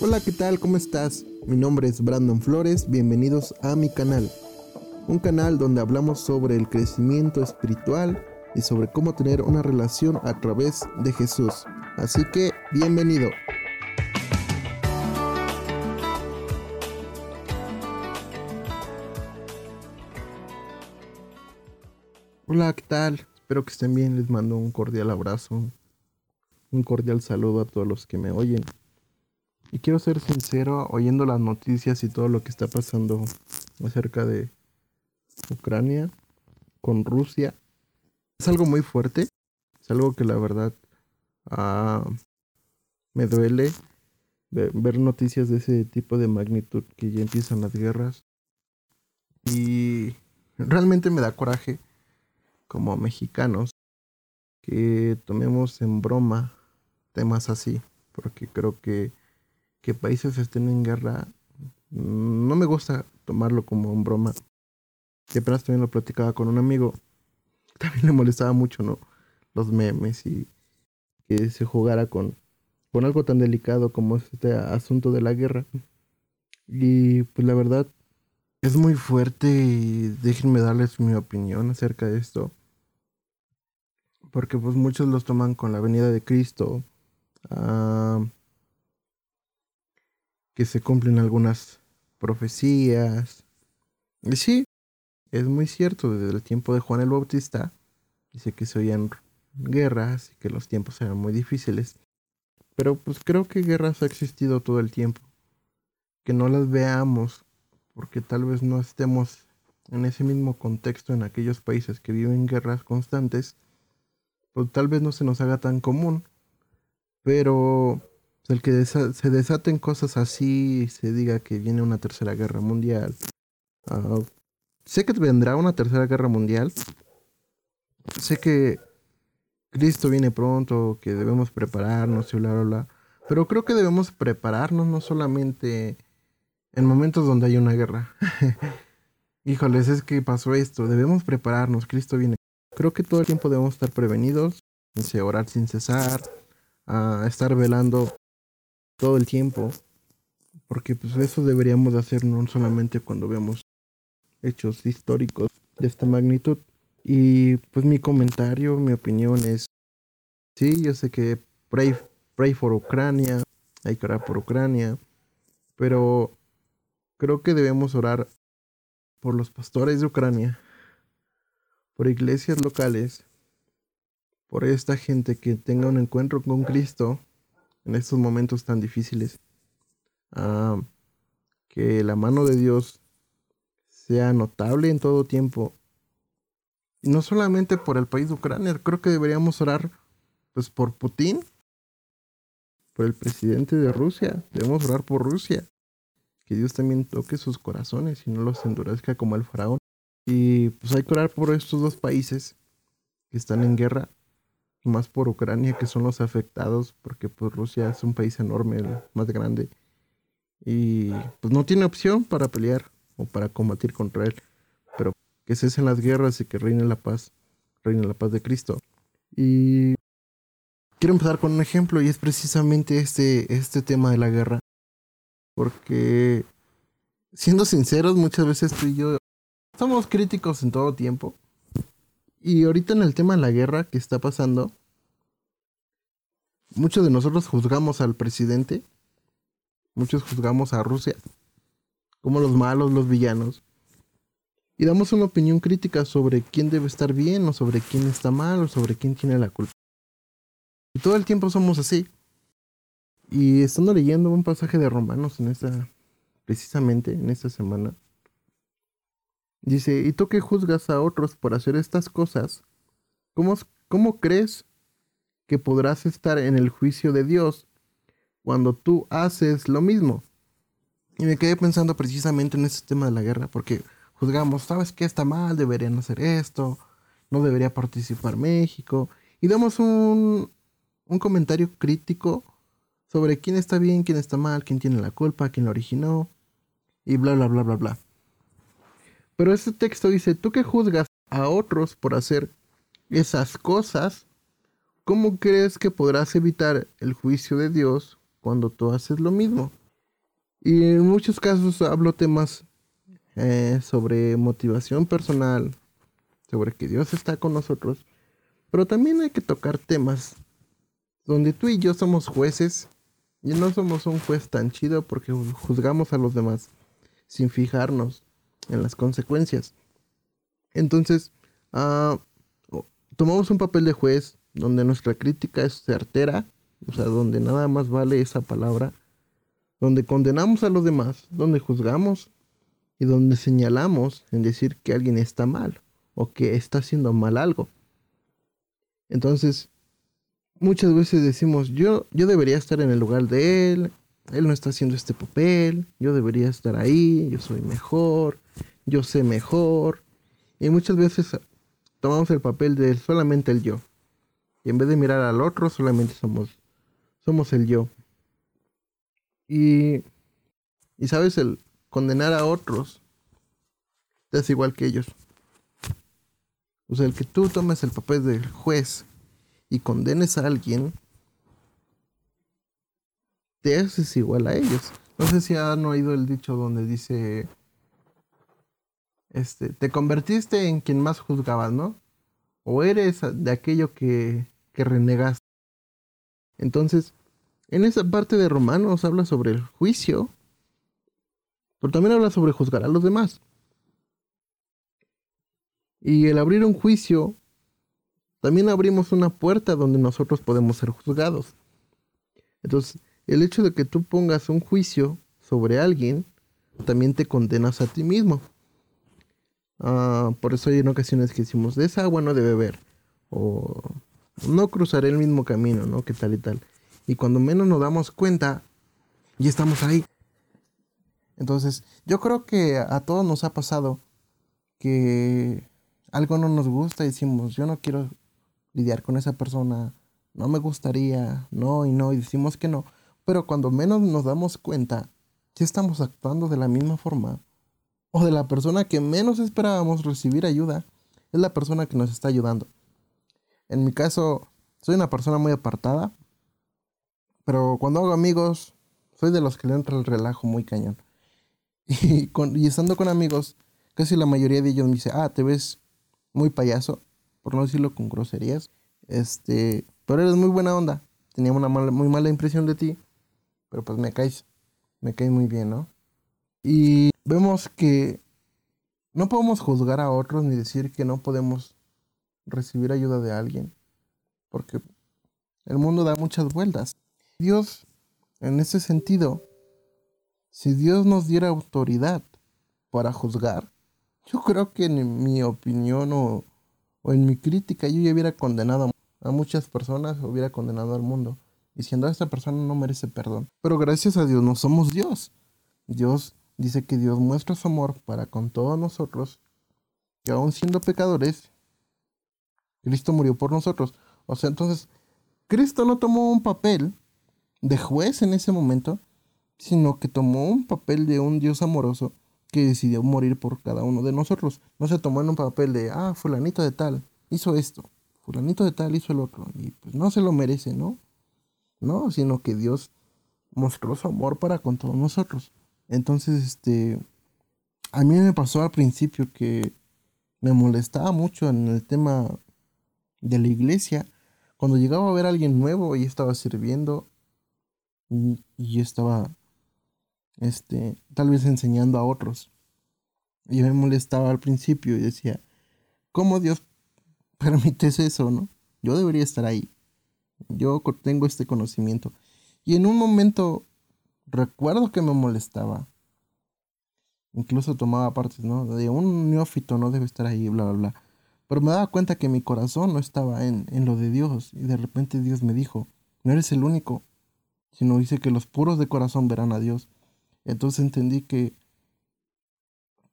Hola, ¿qué tal? ¿Cómo estás? Mi nombre es Brandon Flores, bienvenidos a mi canal. Un canal donde hablamos sobre el crecimiento espiritual y sobre cómo tener una relación a través de Jesús. Así que, bienvenido. Hola, ¿qué tal? Espero que estén bien. Les mando un cordial abrazo, un cordial saludo a todos los que me oyen. Y quiero ser sincero, oyendo las noticias y todo lo que está pasando acerca de Ucrania con Rusia, es algo muy fuerte. Es algo que la verdad ah, me duele ver noticias de ese tipo de magnitud que ya empiezan las guerras. Y realmente me da coraje como mexicanos que tomemos en broma temas así, porque creo que que países estén en guerra no me gusta tomarlo como en broma. Y apenas también lo platicaba con un amigo. También le molestaba mucho, ¿no? Los memes y que se jugara con, con algo tan delicado como este asunto de la guerra. Y pues la verdad es muy fuerte y déjenme darles mi opinión acerca de esto porque pues muchos los toman con la venida de Cristo, ah, que se cumplen algunas profecías. Y sí, es muy cierto, desde el tiempo de Juan el Bautista, dice que se oían guerras y que los tiempos eran muy difíciles. Pero pues creo que guerras ha existido todo el tiempo. Que no las veamos, porque tal vez no estemos en ese mismo contexto en aquellos países que viven guerras constantes pues tal vez no se nos haga tan común, pero el que se desaten cosas así, se diga que viene una tercera guerra mundial. Ah, sé que vendrá una tercera guerra mundial. Sé que Cristo viene pronto, que debemos prepararnos y bla, bla, bla. Pero creo que debemos prepararnos no solamente en momentos donde hay una guerra. Híjoles, es que pasó esto. Debemos prepararnos. Cristo viene Creo que todo el tiempo debemos estar prevenidos, orar sin cesar, a estar velando todo el tiempo, porque pues eso deberíamos de hacer no solamente cuando vemos hechos históricos de esta magnitud. Y pues mi comentario, mi opinión es, sí, yo sé que pray, pray for Ucrania, hay que orar por Ucrania, pero creo que debemos orar por los pastores de Ucrania, por iglesias locales, por esta gente que tenga un encuentro con Cristo en estos momentos tan difíciles. Ah, que la mano de Dios sea notable en todo tiempo. Y no solamente por el país de Ucrania, creo que deberíamos orar pues por Putin, por el presidente de Rusia. Debemos orar por Rusia. Que Dios también toque sus corazones y no los endurezca como el faraón. Y pues hay que orar por estos dos países que están en guerra, más por Ucrania, que son los afectados, porque pues Rusia es un país enorme, más grande, y pues no tiene opción para pelear o para combatir contra él, pero que cesen las guerras y que reine la paz, reine la paz de Cristo. Y quiero empezar con un ejemplo y es precisamente este, este tema de la guerra, porque siendo sinceros, muchas veces tú y yo somos críticos en todo tiempo. Y ahorita en el tema de la guerra que está pasando, muchos de nosotros juzgamos al presidente, muchos juzgamos a Rusia como los malos, los villanos, y damos una opinión crítica sobre quién debe estar bien o sobre quién está mal o sobre quién tiene la culpa. Y todo el tiempo somos así. Y estando leyendo un pasaje de Romanos en esta, precisamente en esta semana, Dice, ¿y tú que juzgas a otros por hacer estas cosas? ¿Cómo, ¿Cómo crees que podrás estar en el juicio de Dios cuando tú haces lo mismo? Y me quedé pensando precisamente en ese tema de la guerra, porque juzgamos, ¿sabes qué está mal? Deberían hacer esto, no debería participar México. Y damos un, un comentario crítico sobre quién está bien, quién está mal, quién tiene la culpa, quién lo originó, y bla, bla, bla, bla, bla. Pero ese texto dice, tú que juzgas a otros por hacer esas cosas, ¿cómo crees que podrás evitar el juicio de Dios cuando tú haces lo mismo? Y en muchos casos hablo temas eh, sobre motivación personal, sobre que Dios está con nosotros, pero también hay que tocar temas donde tú y yo somos jueces y no somos un juez tan chido porque juzgamos a los demás sin fijarnos en las consecuencias. Entonces, ah, tomamos un papel de juez donde nuestra crítica es certera, o sea, donde nada más vale esa palabra, donde condenamos a los demás, donde juzgamos y donde señalamos en decir que alguien está mal o que está haciendo mal algo. Entonces, muchas veces decimos, yo, yo debería estar en el lugar de él, él no está haciendo este papel, yo debería estar ahí, yo soy mejor, yo sé mejor. Y muchas veces tomamos el papel de solamente el yo. Y en vez de mirar al otro, solamente somos, somos el yo. Y, y sabes, el condenar a otros es igual que ellos. O sea, el que tú tomes el papel del juez y condenes a alguien, te haces igual a ellos. No sé si han oído el dicho donde dice, este, te convertiste en quien más juzgabas, ¿no? O eres de aquello que, que. Entonces, en esa parte de Romanos habla sobre el juicio, pero también habla sobre juzgar a los demás. Y el abrir un juicio, también abrimos una puerta donde nosotros podemos ser juzgados. Entonces, el hecho de que tú pongas un juicio sobre alguien, también te condenas a ti mismo. Ah, por eso hay en ocasiones que decimos, de esa agua no de beber. O no cruzaré el mismo camino, ¿no? Que tal y tal. Y cuando menos nos damos cuenta, ya estamos ahí. Entonces, yo creo que a todos nos ha pasado que algo no nos gusta y decimos, yo no quiero lidiar con esa persona, no me gustaría, no y no, y decimos que no. Pero cuando menos nos damos cuenta, si estamos actuando de la misma forma, o de la persona que menos esperábamos recibir ayuda, es la persona que nos está ayudando. En mi caso, soy una persona muy apartada, pero cuando hago amigos, soy de los que le entra el relajo muy cañón. Y, estando con amigos, casi la mayoría de ellos me dice, ah, te ves muy payaso, por no decirlo con groserías, este, pero eres muy buena onda. Tenía una muy mala impresión de ti pero pues me caes, me caes muy bien, ¿no? Y vemos que no podemos juzgar a otros ni decir que no podemos recibir ayuda de alguien, porque el mundo da muchas vueltas. Dios, en ese sentido, si Dios nos diera autoridad para juzgar, yo creo que en mi opinión o, o en mi crítica yo ya hubiera condenado a muchas personas, hubiera condenado al mundo diciendo esta persona no merece perdón. Pero gracias a Dios no somos Dios. Dios dice que Dios muestra su amor para con todos nosotros, que aún siendo pecadores, Cristo murió por nosotros. O sea, entonces, Cristo no tomó un papel de juez en ese momento, sino que tomó un papel de un Dios amoroso que decidió morir por cada uno de nosotros. No se tomó en un papel de, ah, fulanito de tal hizo esto, fulanito de tal hizo el otro, y pues no se lo merece, ¿no? ¿no? Sino que Dios mostró su amor para con todos nosotros. Entonces, este, a mí me pasó al principio que me molestaba mucho en el tema de la iglesia. Cuando llegaba a ver a alguien nuevo y estaba sirviendo y, estaba, este, tal vez enseñando a otros. Y me molestaba al principio y decía, ¿cómo Dios permites eso, no? Yo debería estar ahí. Yo tengo este conocimiento. Y en un momento recuerdo que me molestaba. Incluso tomaba partes, ¿no? De un neófito no debe estar ahí, bla, bla, bla. Pero me daba cuenta que mi corazón no estaba en, en lo de Dios. Y de repente Dios me dijo, no eres el único, sino dice que los puros de corazón verán a Dios. Entonces entendí que,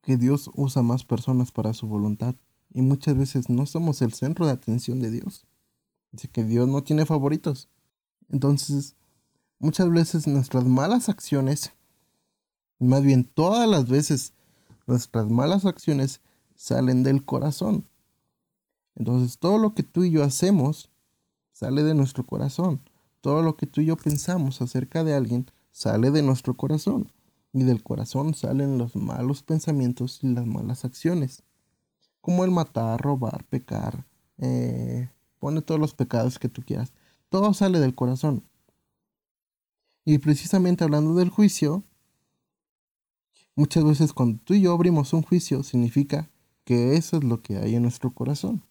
que Dios usa más personas para su voluntad. Y muchas veces no somos el centro de atención de Dios. Dice que Dios no tiene favoritos. Entonces, muchas veces nuestras malas acciones, más bien todas las veces nuestras malas acciones salen del corazón. Entonces, todo lo que tú y yo hacemos sale de nuestro corazón. Todo lo que tú y yo pensamos acerca de alguien sale de nuestro corazón. Y del corazón salen los malos pensamientos y las malas acciones, como el matar, robar, pecar, eh, pone todos los pecados que tú quieras. Todo sale del corazón. Y precisamente hablando del juicio, muchas veces cuando tú y yo abrimos un juicio, significa que eso es lo que hay en nuestro corazón.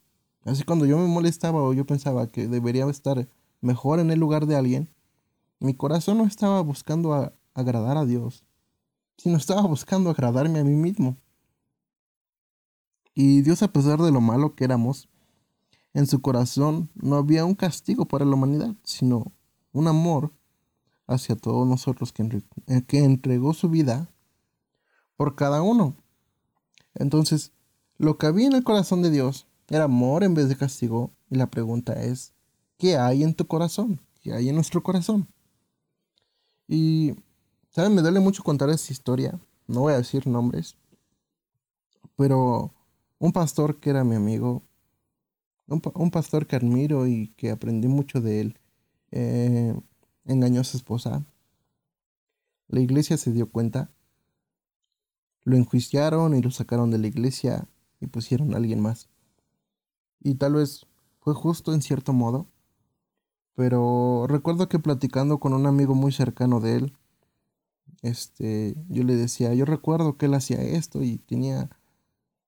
Así cuando yo me molestaba o yo pensaba que debería estar mejor en el lugar de alguien, mi corazón no estaba buscando agradar a Dios, sino estaba buscando agradarme a mí mismo. Y Dios, a pesar de lo malo que éramos, en su corazón no había un castigo para la humanidad, sino un amor hacia todos nosotros que, eh, que entregó su vida por cada uno. Entonces, lo que había en el corazón de Dios era amor en vez de castigo. Y la pregunta es, ¿qué hay en tu corazón? ¿Qué hay en nuestro corazón? Y ¿Saben? Me duele mucho contar esta historia. No voy a decir nombres. Pero un pastor que era mi amigo, un, pastor que admiro y que aprendí mucho de él, eh, engañó a su esposa. La iglesia se dio cuenta. Lo enjuiciaron y lo sacaron de la iglesia y pusieron a alguien más. Y tal vez fue justo en cierto modo. Pero recuerdo que platicando con un amigo muy cercano de él, este, yo le decía, yo recuerdo que él hacía esto y tenía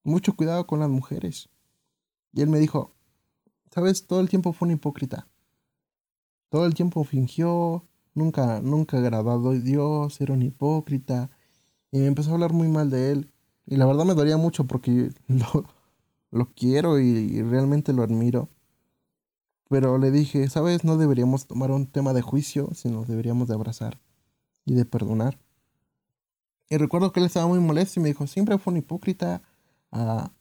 mucho cuidado con las mujeres. Y él me dijo, sabes, todo el tiempo fue un hipócrita. Todo el tiempo fingió, nunca, nunca agradado a Dios, era un hipócrita. Y me empezó a hablar muy mal de él. Y la verdad me dolía mucho porque lo, lo quiero y realmente lo admiro. Pero le dije, sabes, no deberíamos tomar un tema de juicio, sino deberíamos de abrazar y de perdonar. Y recuerdo que él estaba muy molesto y me dijo, siempre fue un hipócrita, ah,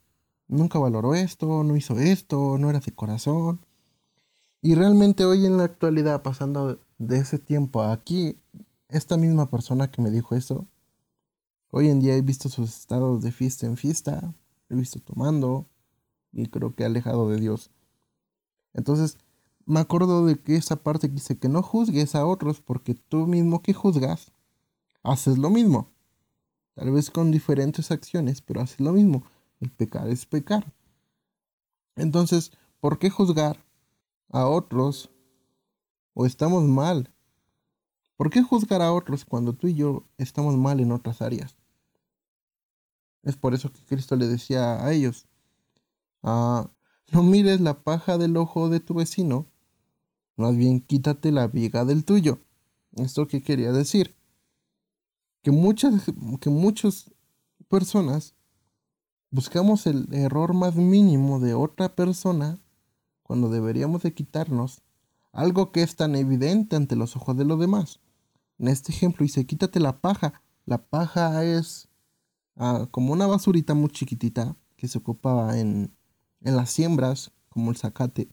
nunca valoró esto, no hizo esto, no era de corazón. Y realmente hoy en la actualidad, pasando de ese tiempo a aquí, esta misma persona que me dijo eso, hoy en día he visto sus estados de fiesta en fiesta, he visto tomando y creo que alejado de Dios. Entonces, me acuerdo de que esa parte dice que no juzgues a otros porque tú mismo que juzgas, haces lo mismo. Tal vez con diferentes acciones, pero haces lo mismo. El pecar es pecar. Entonces, ¿por qué juzgar a otros o estamos mal? ¿Por qué juzgar a otros cuando tú y yo estamos mal en otras áreas? Es por eso que Cristo le decía a ellos, ah, no mires la paja del ojo de tu vecino, más bien quítate la viga del tuyo. ¿Esto qué quería decir? que muchas, que muchas personas buscamos el error más mínimo de otra persona cuando deberíamos de quitarnos algo que es tan evidente ante los ojos de los demás. En este ejemplo dice, quítate la paja. La paja es ah, como una basurita muy chiquitita que se ocupaba en, en las siembras, como el zacate.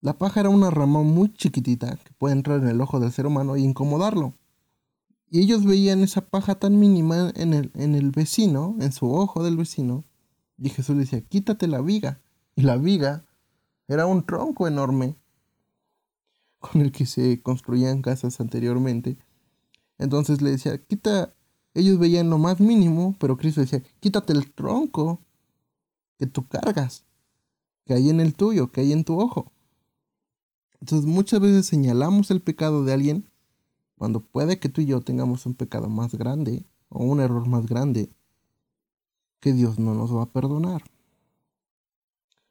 La paja era una rama muy chiquitita que puede entrar en el ojo del ser humano e incomodarlo. Y ellos veían esa paja tan mínima en el, en el vecino, en su ojo del vecino. Y Jesús le decía, quítate la viga. Y la viga era un tronco enorme con el que se construían casas anteriormente. Entonces le decía, quita, ellos veían lo más mínimo, pero Cristo decía, quítate el tronco que tú cargas, que hay en el tuyo, que hay en tu ojo. Entonces muchas veces señalamos el pecado de alguien cuando puede que tú y yo tengamos un pecado más grande o un error más grande que Dios no nos va a perdonar.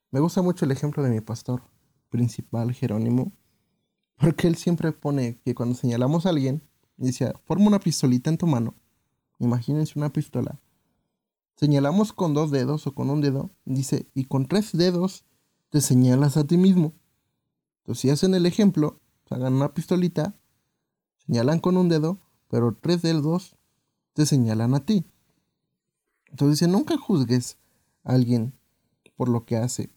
Me gusta mucho el ejemplo de mi pastor principal, Jerónimo, porque él siempre pone que cuando señalamos a alguien, dice, forma una pistolita en tu mano, imagínense una pistola, señalamos con dos dedos o con un dedo, dice, y con tres dedos te señalas a ti mismo. Entonces, si hacen el ejemplo, hagan una pistolita, señalan con un dedo, pero tres dedos te señalan a ti. Entonces dice, nunca juzgues a alguien por lo que hace.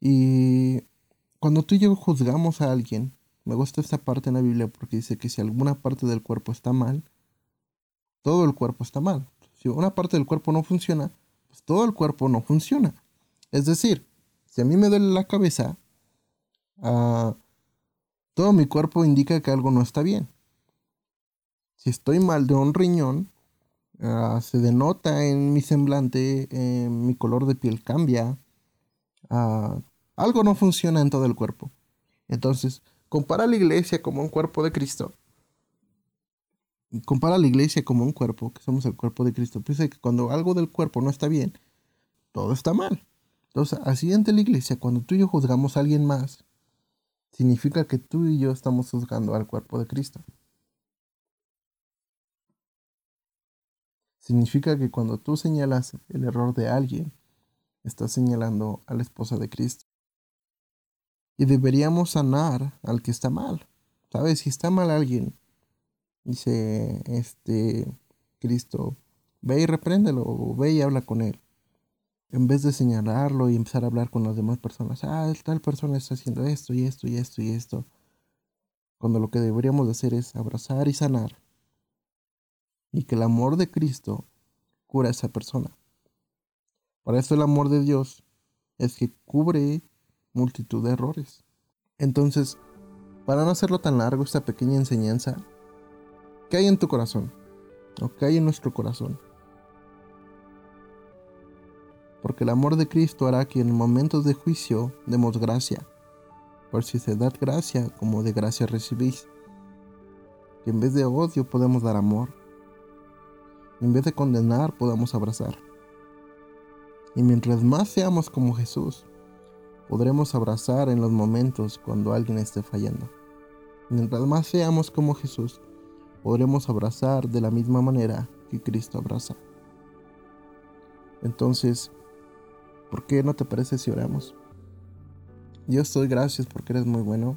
Y cuando tú y yo juzgamos a alguien, me gusta esta parte en la Biblia porque dice que si alguna parte del cuerpo está mal, todo el cuerpo está mal. Si una parte del cuerpo no funciona, pues todo el cuerpo no funciona. Es decir, si a mí me duele la cabeza, uh, todo mi cuerpo indica que algo no está bien. Si estoy mal de un riñón, ah, se denota en mi semblante, mi color de piel cambia, ah, algo no funciona en todo el cuerpo. Entonces, compara la iglesia como un cuerpo de Cristo. Compara la iglesia como un cuerpo, que somos el cuerpo de Cristo. Piensa que cuando algo del cuerpo no está bien, todo está mal. Entonces, así ante la iglesia, cuando tú y yo juzgamos a alguien más, significa que tú y yo estamos juzgando al cuerpo de Cristo. Significa que cuando tú señalas el error de alguien, estás señalando a la esposa de Cristo. Y deberíamos sanar al que está mal. ¿Sabes? Si está mal alguien, dice este Cristo, ve y repréndelo, o ve y habla con él. En vez de señalarlo y empezar a hablar con las demás personas, ah, tal persona está haciendo esto y esto y esto y esto. Cuando lo que deberíamos hacer es abrazar y sanar. Y que el amor de Cristo cura a esa persona. Para eso el amor de Dios es que cubre multitud de errores. Entonces, para no hacerlo tan largo esta pequeña enseñanza, ¿qué hay en tu corazón? ¿O qué hay en nuestro corazón? Porque el amor de Cristo hará que en momentos de juicio demos gracia. Por si se da gracia, como de gracia recibís. Que en vez de odio podemos dar amor. En vez de condenar podamos abrazar. Y mientras más seamos como Jesús, podremos abrazar en los momentos cuando alguien esté fallando. Mientras más seamos como Jesús, podremos abrazar de la misma manera que Cristo abraza. Entonces, ¿por qué no te parece si oramos? Dios, doy gracias porque eres muy bueno.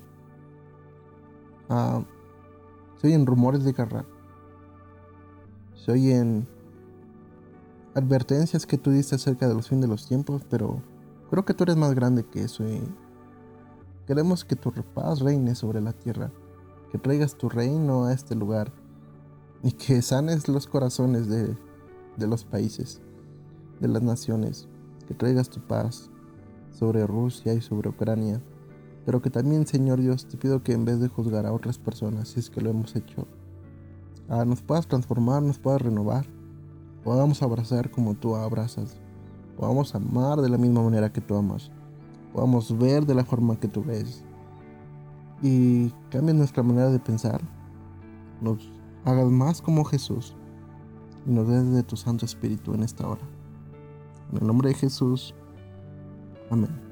Ah, se oyen rumores de guerra. Se oyen advertencias que tú diste acerca de los fines de los tiempos, pero Creo que tú eres más grande que eso y queremos que tu paz reine sobre la tierra, que traigas tu reino a este lugar y que sanes los corazones de, de los países, de las naciones, que traigas tu paz sobre Rusia y sobre Ucrania, pero que también, Señor Dios, te pido que en vez de juzgar a otras personas, si es que lo hemos hecho, ah, nos puedas transformar, nos puedas renovar, podamos abrazar como tú abrazas podamos amar de la misma manera que tú amas, podamos ver de la forma que tú ves y cambie nuestra manera de pensar, nos hagas más como Jesús y nos des de tu Santo Espíritu en esta hora. En el nombre de Jesús, amén.